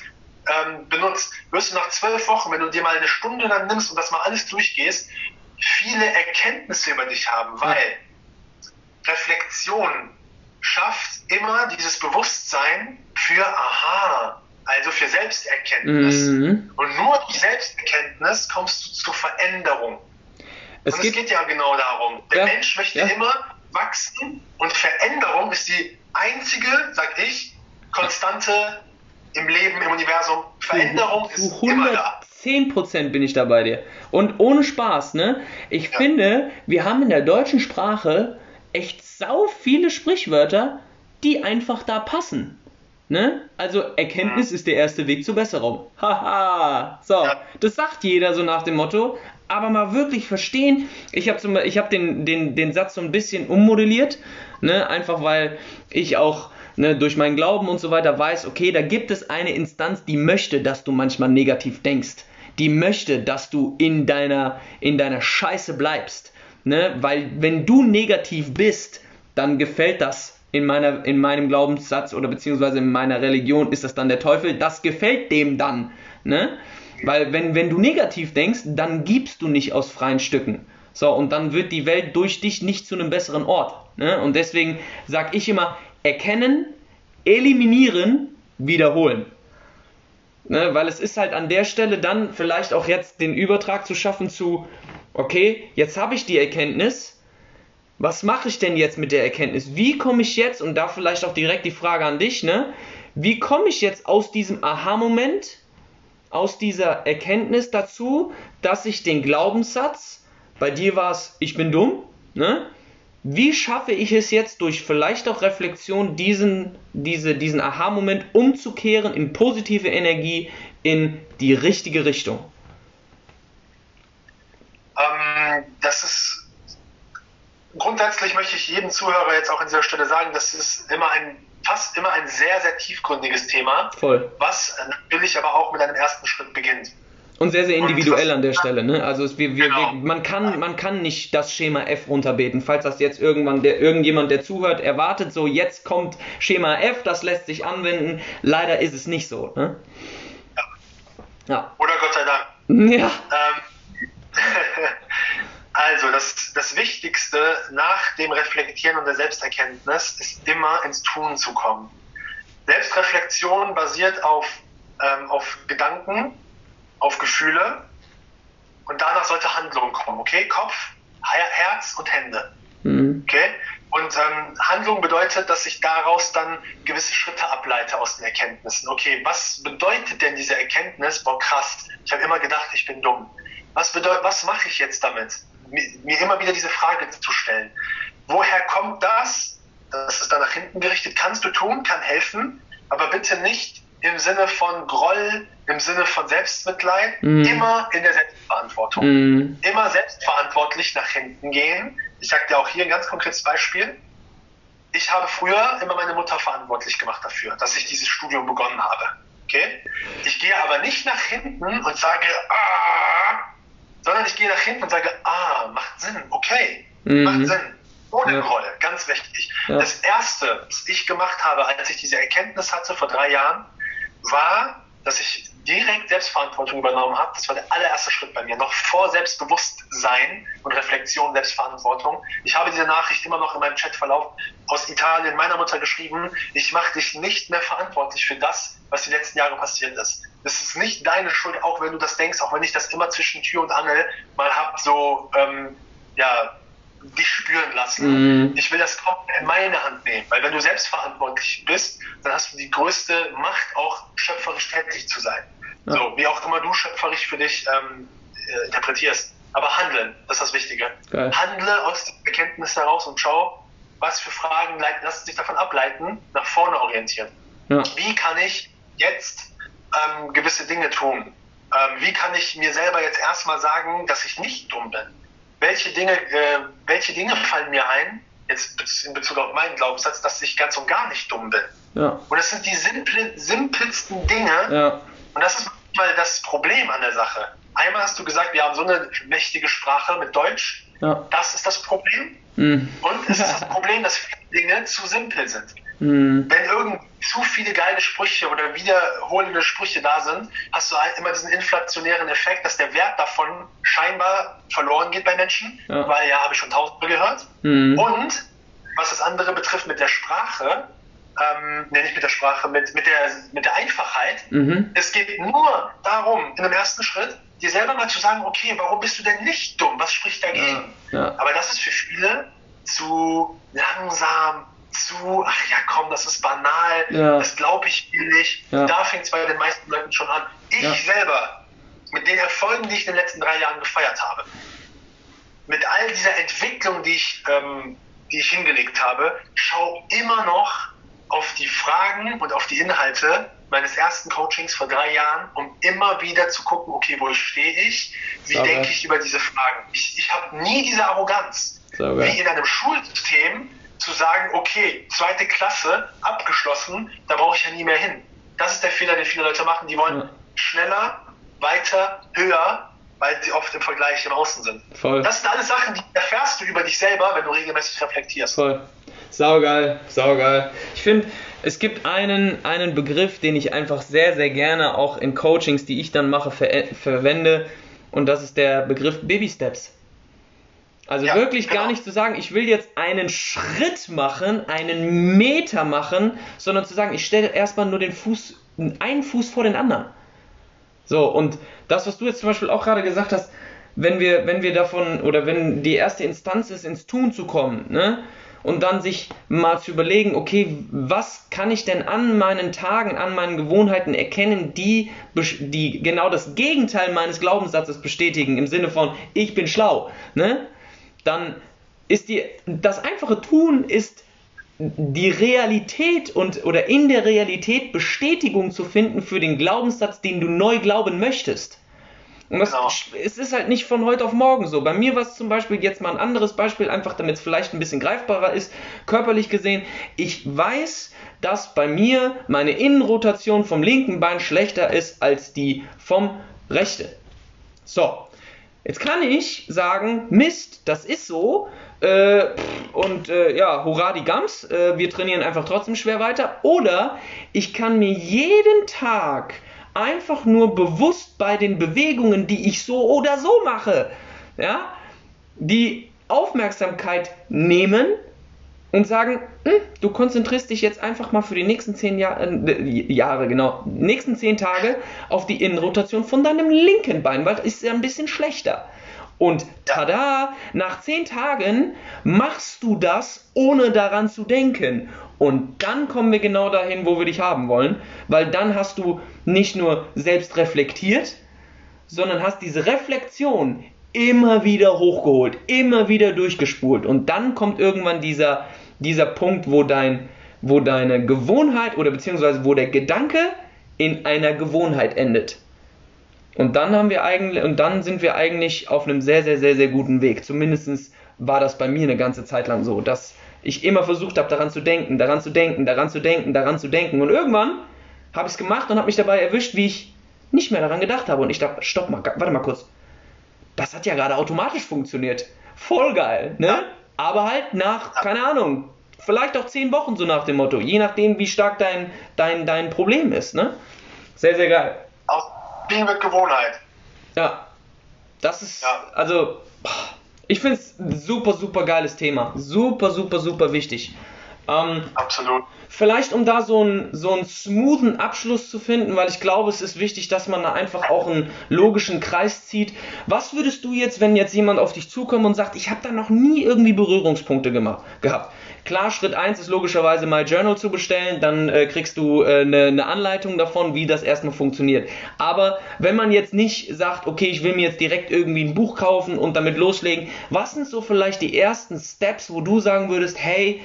ähm, benutzt, wirst du nach zwölf Wochen, wenn du dir mal eine Stunde dann nimmst und das mal alles durchgehst, viele Erkenntnisse über dich haben, weil Reflexion schafft immer dieses Bewusstsein für Aha, also für Selbsterkenntnis. Mhm. Und nur durch Selbsterkenntnis kommst du zur Veränderung. Es und geht, es geht ja genau darum. Der ja, Mensch möchte ja. immer wachsen und Veränderung ist die einzige, sag ich, Konstante im Leben, im Universum. Veränderung zu, ist 110 immer da. 10% bin ich da bei dir. Und ohne Spaß, ne? Ich ja. finde, wir haben in der deutschen Sprache echt sau viele Sprichwörter, die einfach da passen. Ne? Also Erkenntnis ist der erste Weg zur Besserung. Haha. so, ja. das sagt jeder so nach dem Motto. Aber mal wirklich verstehen, ich habe hab den, den, den Satz so ein bisschen ummodelliert, ne? einfach weil ich auch ne, durch meinen Glauben und so weiter weiß, okay, da gibt es eine Instanz, die möchte, dass du manchmal negativ denkst. Die möchte, dass du in deiner, in deiner Scheiße bleibst. Ne? Weil wenn du negativ bist, dann gefällt das in, meiner, in meinem Glaubenssatz oder beziehungsweise in meiner Religion ist das dann der Teufel, das gefällt dem dann. Ne? Weil wenn, wenn du negativ denkst, dann gibst du nicht aus freien Stücken. So, und dann wird die Welt durch dich nicht zu einem besseren Ort. Ne? Und deswegen sage ich immer, erkennen, eliminieren, wiederholen. Ne? Weil es ist halt an der Stelle dann vielleicht auch jetzt den Übertrag zu schaffen zu, okay, jetzt habe ich die Erkenntnis, was mache ich denn jetzt mit der Erkenntnis? Wie komme ich jetzt, und da vielleicht auch direkt die Frage an dich, ne? Wie komme ich jetzt aus diesem Aha-Moment, aus dieser Erkenntnis dazu, dass ich den Glaubenssatz, bei dir war es, ich bin dumm, ne? Wie schaffe ich es jetzt durch vielleicht auch Reflexion, diesen, diese, diesen Aha-Moment umzukehren in positive Energie, in die richtige Richtung? Ähm, das ist grundsätzlich möchte ich jedem Zuhörer jetzt auch an dieser Stelle sagen, das ist immer ein fast immer ein sehr, sehr tiefgründiges Thema, Voll. was natürlich aber auch mit einem ersten Schritt beginnt. Und sehr, sehr individuell an der Stelle. Ne? Also es, wir, wir, genau. wir, man, kann, man kann nicht das Schema F runterbeten. Falls das jetzt irgendwann der, irgendjemand, der zuhört, erwartet, so jetzt kommt Schema F, das lässt sich anwenden. Leider ist es nicht so. Ne? Ja. ja. Oder Gott sei Dank. Ja. Ähm, Also das, das Wichtigste nach dem Reflektieren und der Selbsterkenntnis ist immer ins Tun zu kommen. Selbstreflexion basiert auf, ähm, auf Gedanken, auf Gefühle und danach sollte Handlung kommen. Okay, Kopf, Herz und Hände. Mhm. Okay. Und ähm, Handlung bedeutet, dass ich daraus dann gewisse Schritte ableite aus den Erkenntnissen. Okay, was bedeutet denn diese Erkenntnis? Boah, krass. Ich habe immer gedacht, ich bin dumm. Was bedeutet, was mache ich jetzt damit? Mir immer wieder diese Frage zu stellen. Woher kommt das? Das ist dann nach hinten gerichtet. Kannst du tun, kann helfen, aber bitte nicht im Sinne von Groll, im Sinne von Selbstmitleid, mm. immer in der Selbstverantwortung. Mm. Immer selbstverantwortlich nach hinten gehen. Ich sage dir auch hier ein ganz konkretes Beispiel. Ich habe früher immer meine Mutter verantwortlich gemacht dafür, dass ich dieses Studium begonnen habe. Okay? Ich gehe aber nicht nach hinten und sage, ah, sondern ich gehe nach hinten und sage, ah, macht Sinn, okay, mhm. macht Sinn. Ohne ja. Groll, ganz wichtig. Ja. Das erste, was ich gemacht habe, als ich diese Erkenntnis hatte vor drei Jahren, war, dass ich direkt Selbstverantwortung übernommen habe. Das war der allererste Schritt bei mir, noch vor Selbstbewusstsein und Reflexion, Selbstverantwortung. Ich habe diese Nachricht immer noch in meinem Chatverlauf aus Italien meiner Mutter geschrieben. Ich mache dich nicht mehr verantwortlich für das, was die letzten Jahre passiert ist. Es ist nicht deine Schuld, auch wenn du das denkst, auch wenn ich das immer zwischen Tür und Angel mal hab so, ähm, ja, dich spüren lassen. Mhm. Ich will das komplett in meine Hand nehmen, weil wenn du selbstverantwortlich bist, dann hast du die größte Macht, auch schöpferisch tätig zu sein. Ja. So, wie auch immer du schöpferisch für dich ähm, äh, interpretierst. Aber handeln, das ist das Wichtige. Geil. Handle aus der Erkenntnis heraus und schau, was für Fragen lassen sich davon ableiten, nach vorne orientieren. Ja. Wie kann ich jetzt ähm, gewisse Dinge tun? Ähm, wie kann ich mir selber jetzt erstmal sagen, dass ich nicht dumm bin? Welche Dinge, äh, welche Dinge fallen mir ein, jetzt in Bezug auf meinen Glaubenssatz, dass ich ganz und gar nicht dumm bin? Ja. Und das sind die simple, simpelsten Dinge. Ja. Und das ist mal das Problem an der Sache. Einmal hast du gesagt, wir haben so eine mächtige Sprache mit Deutsch. Ja. Das ist das Problem. Mhm. Und es ist das Problem, dass viele Dinge zu simpel sind. Mhm. Wenn irgendwie zu viele geile Sprüche oder wiederholende Sprüche da sind, hast du halt immer diesen inflationären Effekt, dass der Wert davon scheinbar verloren geht bei Menschen, ja. weil ja, habe ich schon tausendmal gehört. Mhm. Und was das andere betrifft mit der Sprache, ähm, nee, nicht mit der Sprache, mit, mit, der, mit der Einfachheit. Mhm. Es geht nur darum, in dem ersten Schritt, dir selber mal zu sagen, okay, warum bist du denn nicht dumm? Was spricht dagegen? Ja, ja. Aber das ist für viele zu langsam, zu, ach ja, komm, das ist banal, ja. das glaube ich nicht. Da fängt es bei den meisten Leuten schon an. Ich selber, mit den Erfolgen, die ich in den letzten drei Jahren gefeiert habe, mit all dieser Entwicklung, die ich, ähm, die ich hingelegt habe, schau immer noch auf die Fragen und auf die Inhalte meines ersten Coachings vor drei Jahren, um immer wieder zu gucken, okay, wo stehe ich, wie denke ich über diese Fragen. Ich, ich habe nie diese Arroganz, Sauber. wie in einem Schulsystem zu sagen, okay, zweite Klasse, abgeschlossen, da brauche ich ja nie mehr hin. Das ist der Fehler, den viele Leute machen. Die wollen ja. schneller, weiter, höher, weil sie oft im Vergleich im Außen sind. Voll. Das sind alles Sachen, die erfährst du über dich selber, wenn du regelmäßig reflektierst. Voll. Saugeil, saugeil. Ich finde, es gibt einen, einen Begriff, den ich einfach sehr, sehr gerne auch in Coachings, die ich dann mache, ver verwende. Und das ist der Begriff Baby Steps. Also ja, wirklich genau. gar nicht zu sagen, ich will jetzt einen Schritt machen, einen Meter machen, sondern zu sagen, ich stelle erstmal nur den Fuß, einen Fuß vor den anderen. So, und das, was du jetzt zum Beispiel auch gerade gesagt hast, wenn wir, wenn wir davon, oder wenn die erste Instanz ist, ins Tun zu kommen, ne? Und dann sich mal zu überlegen, okay, was kann ich denn an meinen Tagen, an meinen Gewohnheiten erkennen, die, die genau das Gegenteil meines Glaubenssatzes bestätigen, im Sinne von, ich bin schlau, ne? Dann ist die, das einfache Tun ist die Realität und oder in der Realität Bestätigung zu finden für den Glaubenssatz, den du neu glauben möchtest. Und das, genau. es ist halt nicht von heute auf morgen so. Bei mir war es zum Beispiel jetzt mal ein anderes Beispiel, einfach damit es vielleicht ein bisschen greifbarer ist, körperlich gesehen. Ich weiß, dass bei mir meine Innenrotation vom linken Bein schlechter ist als die vom rechten. So, jetzt kann ich sagen, Mist, das ist so. Äh, und äh, ja, hurra die Gams, äh, wir trainieren einfach trotzdem schwer weiter. Oder ich kann mir jeden Tag einfach nur bewusst bei den Bewegungen, die ich so oder so mache, ja, die Aufmerksamkeit nehmen und sagen, hm, du konzentrierst dich jetzt einfach mal für die nächsten zehn Jahr, äh, Jahre, genau, nächsten zehn Tage auf die Innenrotation von deinem linken Bein, weil das ist ja ein bisschen schlechter. Und tada, nach zehn Tagen machst du das, ohne daran zu denken. Und dann kommen wir genau dahin, wo wir dich haben wollen, weil dann hast du nicht nur selbst reflektiert, sondern hast diese Reflexion immer wieder hochgeholt, immer wieder durchgespult. Und dann kommt irgendwann dieser, dieser Punkt, wo, dein, wo deine Gewohnheit oder beziehungsweise wo der Gedanke in einer Gewohnheit endet. Und dann haben wir eigentlich, und dann sind wir eigentlich auf einem sehr, sehr, sehr, sehr guten Weg. Zumindest war das bei mir eine ganze Zeit lang so, dass ich immer versucht habe, daran zu denken, daran zu denken, daran zu denken, daran zu denken. Und irgendwann habe ich es gemacht und habe mich dabei erwischt, wie ich nicht mehr daran gedacht habe. Und ich dachte, stopp mal, warte mal kurz. Das hat ja gerade automatisch funktioniert. Voll geil, ne? Aber halt nach, keine Ahnung, vielleicht auch zehn Wochen so nach dem Motto, je nachdem, wie stark dein, dein, dein Problem ist, ne? Sehr, sehr geil. Ding mit Gewohnheit. Ja. Das ist, ja. also, ich finde es super, super geiles Thema. Super, super, super wichtig. Ähm, Absolut. Vielleicht um da so einen, so einen smoothen Abschluss zu finden, weil ich glaube, es ist wichtig, dass man da einfach auch einen logischen Kreis zieht. Was würdest du jetzt, wenn jetzt jemand auf dich zukommt und sagt, ich habe da noch nie irgendwie Berührungspunkte gemacht, gehabt? Klar, Schritt 1 ist logischerweise My Journal zu bestellen, dann äh, kriegst du eine äh, ne, ne Anleitung davon, wie das erstmal funktioniert. Aber wenn man jetzt nicht sagt, okay, ich will mir jetzt direkt irgendwie ein Buch kaufen und damit loslegen, was sind so vielleicht die ersten Steps, wo du sagen würdest, hey,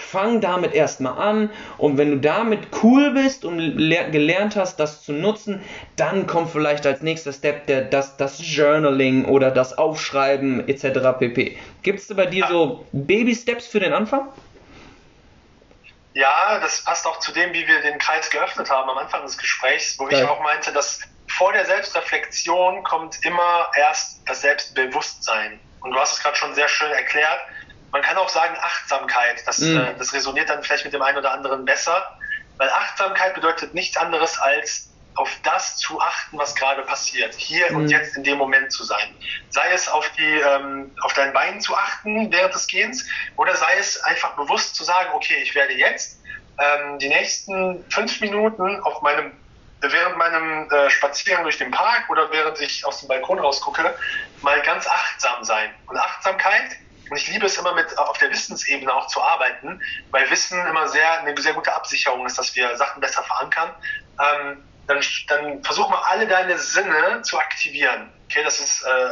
fang damit erstmal an und wenn du damit cool bist und gelernt hast, das zu nutzen, dann kommt vielleicht als nächster Step der, das, das Journaling oder das Aufschreiben etc. pp. Gibt es bei dir so Baby-Steps für den Anfang? Ja, das passt auch zu dem, wie wir den Kreis geöffnet haben am Anfang des Gesprächs, wo Geil. ich auch meinte, dass vor der Selbstreflexion kommt immer erst das Selbstbewusstsein. Und du hast es gerade schon sehr schön erklärt Man kann auch sagen Achtsamkeit. Das, mhm. äh, das resoniert dann vielleicht mit dem einen oder anderen besser. Weil Achtsamkeit bedeutet nichts anderes als auf das zu achten, was gerade passiert, hier mhm. und jetzt in dem Moment zu sein. Sei es auf die, ähm, auf dein Bein zu achten während des Gehens oder sei es einfach bewusst zu sagen, okay, ich werde jetzt ähm, die nächsten fünf Minuten auf meinem während meinem äh, Spaziergang durch den Park oder während ich aus dem Balkon rausgucke, mal ganz achtsam sein. Und Achtsamkeit, und ich liebe es immer mit auf der Wissensebene auch zu arbeiten, weil Wissen immer sehr eine sehr gute Absicherung ist, dass wir Sachen besser verankern. Ähm, dann, dann versuch mal alle deine Sinne zu aktivieren. Okay, das ist äh,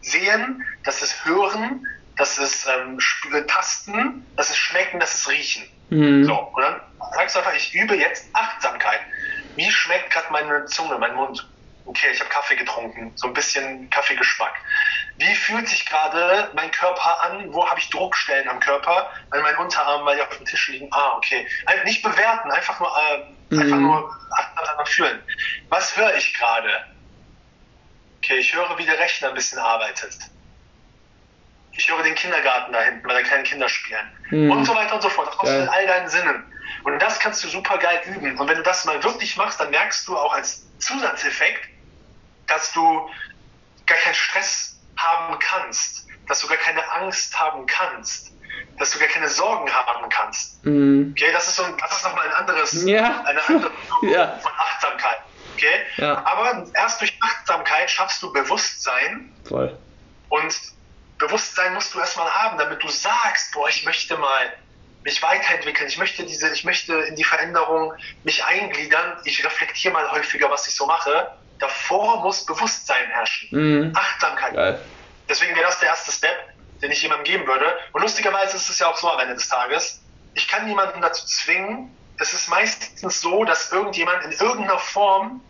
Sehen, das ist Hören, das ist ähm, Tasten, das ist Schmecken, das ist Riechen. Mhm. So, und dann sagst du einfach, ich übe jetzt Achtsamkeit. Wie schmeckt gerade meine Zunge, mein Mund? Okay, ich habe Kaffee getrunken, so ein bisschen Kaffeegeschmack. Wie fühlt sich gerade mein Körper an? Wo habe ich Druckstellen am Körper? An meinen Unterarmen, weil die auf dem Tisch liegen. Ah, okay. Also nicht bewerten, einfach nur, äh, mhm. einfach nur achtsam fühlen. Was höre ich gerade? Okay, ich höre, wie der Rechner ein bisschen arbeitet. Ich höre den Kindergarten da hinten, weil da kleine Kinder spielen. Mhm. Und so weiter und so fort. Das ja. mit all deinen Sinnen. Und das kannst du super geil üben. Und wenn du das mal wirklich machst, dann merkst du auch als Zusatzeffekt, dass du gar keinen Stress haben kannst, dass du gar keine Angst haben kannst, dass du gar keine Sorgen haben kannst. Mhm. Okay, das ist so ein, das ist nochmal ein anderes, ja. eine andere ja. von Achtsamkeit. Okay? Ja. Aber erst durch Achtsamkeit schaffst du Bewusstsein. Voll. Und Bewusstsein musst du erstmal haben, damit du sagst, boah, ich möchte mal mich weiterentwickeln, ich möchte diese, ich möchte in die Veränderung mich eingliedern, ich reflektiere mal häufiger, was ich so mache. Davor muss Bewusstsein herrschen. Mhm. Achtsamkeit. Geil. Deswegen wäre das der erste Step, den ich jemandem geben würde. Und lustigerweise ist es ja auch so am Ende des Tages. Ich kann niemanden dazu zwingen. Es ist meistens so, dass irgendjemand in irgendeiner Form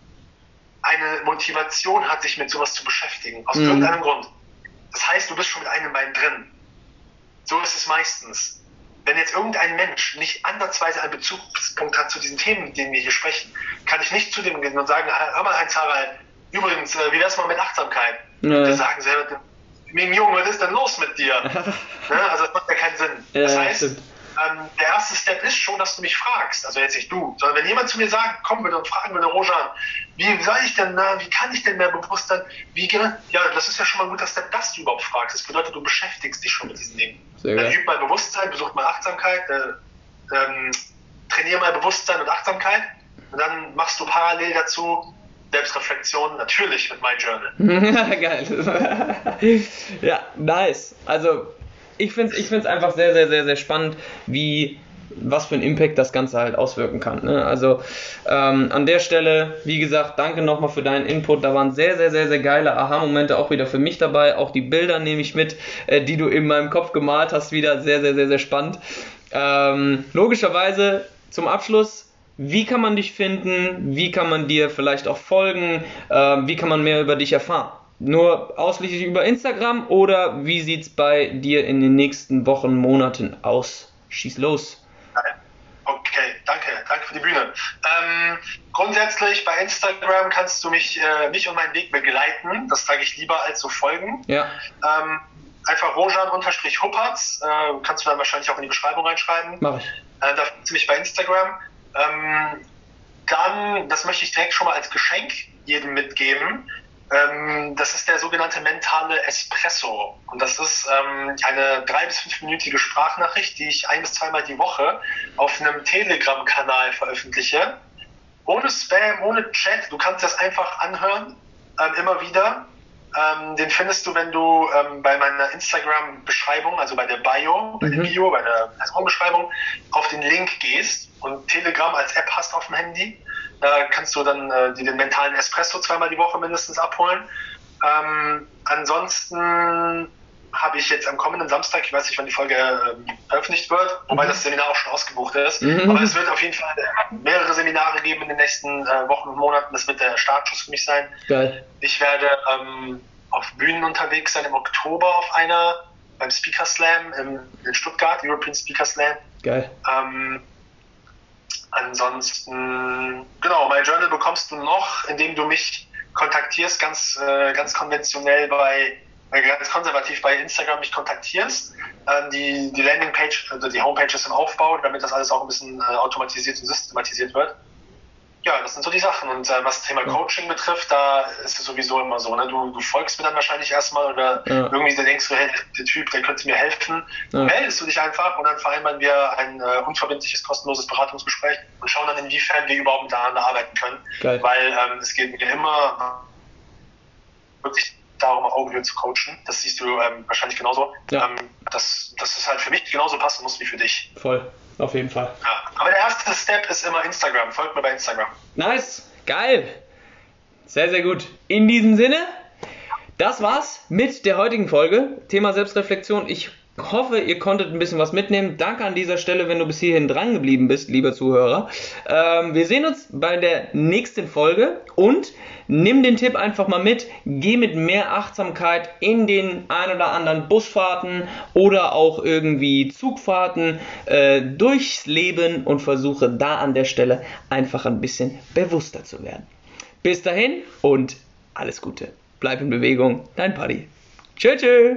eine Motivation hat, sich mit sowas zu beschäftigen. Aus mhm. irgendeinem Grund. Das heißt, du bist schon mit einem Bein drin. So ist es meistens. Wenn jetzt irgendein Mensch nicht ansatzweise einen Bezugspunkt hat zu diesen Themen, mit denen wir hier sprechen, kann ich nicht zu dem gehen und sagen, hör mal, Heinz Harald, übrigens, äh, wie wär's mal mit Achtsamkeit? Ja. Und sagen selber, Junge, was ist denn los mit dir? ne? Also das macht ja keinen Sinn. Ja, das heißt, stimmt ähm, der erste Step ist schon, dass du mich fragst. Also jetzt nicht du, sondern wenn jemand zu mir sagt, komm bitte und frag bitte Rojan, wie soll ich denn, na, wie kann ich denn mehr Bewusstsein, wie, ja, das ist ja schon mal ein guter Step, dass du überhaupt fragst. Das bedeutet, du beschäftigst dich schon mit diesen Dingen. Sehr dann üb mal Bewusstsein, besuch mal Achtsamkeit, äh, ähm, trainier mal Bewusstsein und Achtsamkeit und dann machst du parallel dazu Selbstreflexion, natürlich mit My Journal. Geil. ja, nice. Also ich finde es ich find's einfach sehr, sehr, sehr, sehr spannend, wie was für einen Impact das Ganze halt auswirken kann. Ne? Also ähm, an der Stelle, wie gesagt, danke nochmal für deinen Input. Da waren sehr, sehr, sehr, sehr geile Aha-Momente auch wieder für mich dabei. Auch die Bilder nehme ich mit, äh, die du in meinem Kopf gemalt hast, wieder sehr, sehr, sehr, sehr spannend. Ähm, logischerweise zum Abschluss, wie kann man dich finden? Wie kann man dir vielleicht auch folgen? Ähm, wie kann man mehr über dich erfahren? Nur ausschließlich über Instagram oder wie sieht es bei dir in den nächsten Wochen, Monaten aus? Schieß los. Okay, danke, danke für die Bühne. Ähm, grundsätzlich bei Instagram kannst du mich, äh, mich und meinen Weg begleiten. Das sage ich lieber als so folgen. Ja. Ähm, einfach Rojan-Huppertz. Äh, kannst du dann wahrscheinlich auch in die Beschreibung reinschreiben. Mach ich. Äh, da findest du mich bei Instagram. Ähm, dann, das möchte ich direkt schon mal als Geschenk jedem mitgeben. Ähm, das ist der sogenannte mentale Espresso. Und das ist ähm, eine drei- bis fünfminütige Sprachnachricht, die ich ein- bis zweimal die Woche auf einem Telegram-Kanal veröffentliche. Ohne Spam, ohne Chat. Du kannst das einfach anhören, ähm, immer wieder. Ähm, den findest du, wenn du ähm, bei meiner Instagram-Beschreibung, also bei der Bio, bei mhm. der Bio, bei der Personenbeschreibung, auf den Link gehst und Telegram als App hast auf dem Handy da kannst du dann äh, den mentalen Espresso zweimal die Woche mindestens abholen. Ähm, ansonsten habe ich jetzt am kommenden Samstag, ich weiß nicht, wann die Folge äh, veröffentlicht wird, wobei mhm. das Seminar auch schon ausgebucht ist, mhm. aber es wird auf jeden Fall mehrere Seminare geben in den nächsten äh, Wochen und Monaten. Das wird der Startschuss für mich sein. Geil. Ich werde ähm, auf Bühnen unterwegs sein im Oktober auf einer, beim Speaker Slam in, in Stuttgart, European Speaker Slam. Geil. Ähm, Ansonsten, genau, mein Journal bekommst du noch, indem du mich kontaktierst, ganz, äh, ganz konventionell bei, ganz konservativ bei Instagram mich kontaktierst. Ähm, die, die Landingpage, also die Homepage ist im Aufbau, damit das alles auch ein bisschen äh, automatisiert und systematisiert wird. Ja, das sind so die Sachen. Und äh, was das Thema Coaching betrifft, da ist es sowieso immer so. Ne? Du, du folgst mir dann wahrscheinlich erstmal oder ja. irgendwie denkst du, hey, der Typ, der könnte mir helfen. Ja. Meldest du dich einfach und dann vereinbaren wir ein äh, unverbindliches, kostenloses Beratungsgespräch und schauen dann, inwiefern wir überhaupt miteinander arbeiten können. Geil. Weil ähm, es geht mir immer wirklich darum, auf Augenhöhe zu coachen. Das siehst du ähm, wahrscheinlich genauso. Ja. Ähm, dass, dass es halt für mich genauso passen muss wie für dich. Voll, auf jeden Fall. Ja. Aber der erste Step ist immer Instagram. Folgt mir bei Instagram. Nice, geil. Sehr, sehr gut. In diesem Sinne, das war's mit der heutigen Folge. Thema Selbstreflexion. Ich hoffe, ihr konntet ein bisschen was mitnehmen. Danke an dieser Stelle, wenn du bis hierhin dran geblieben bist, lieber Zuhörer. Ähm, wir sehen uns bei der nächsten Folge und nimm den Tipp einfach mal mit. Geh mit mehr Achtsamkeit in den ein oder anderen Busfahrten oder auch irgendwie Zugfahrten äh, durchs Leben und versuche da an der Stelle einfach ein bisschen bewusster zu werden. Bis dahin und alles Gute. Bleib in Bewegung. Dein Paddy. Tschö, tschö.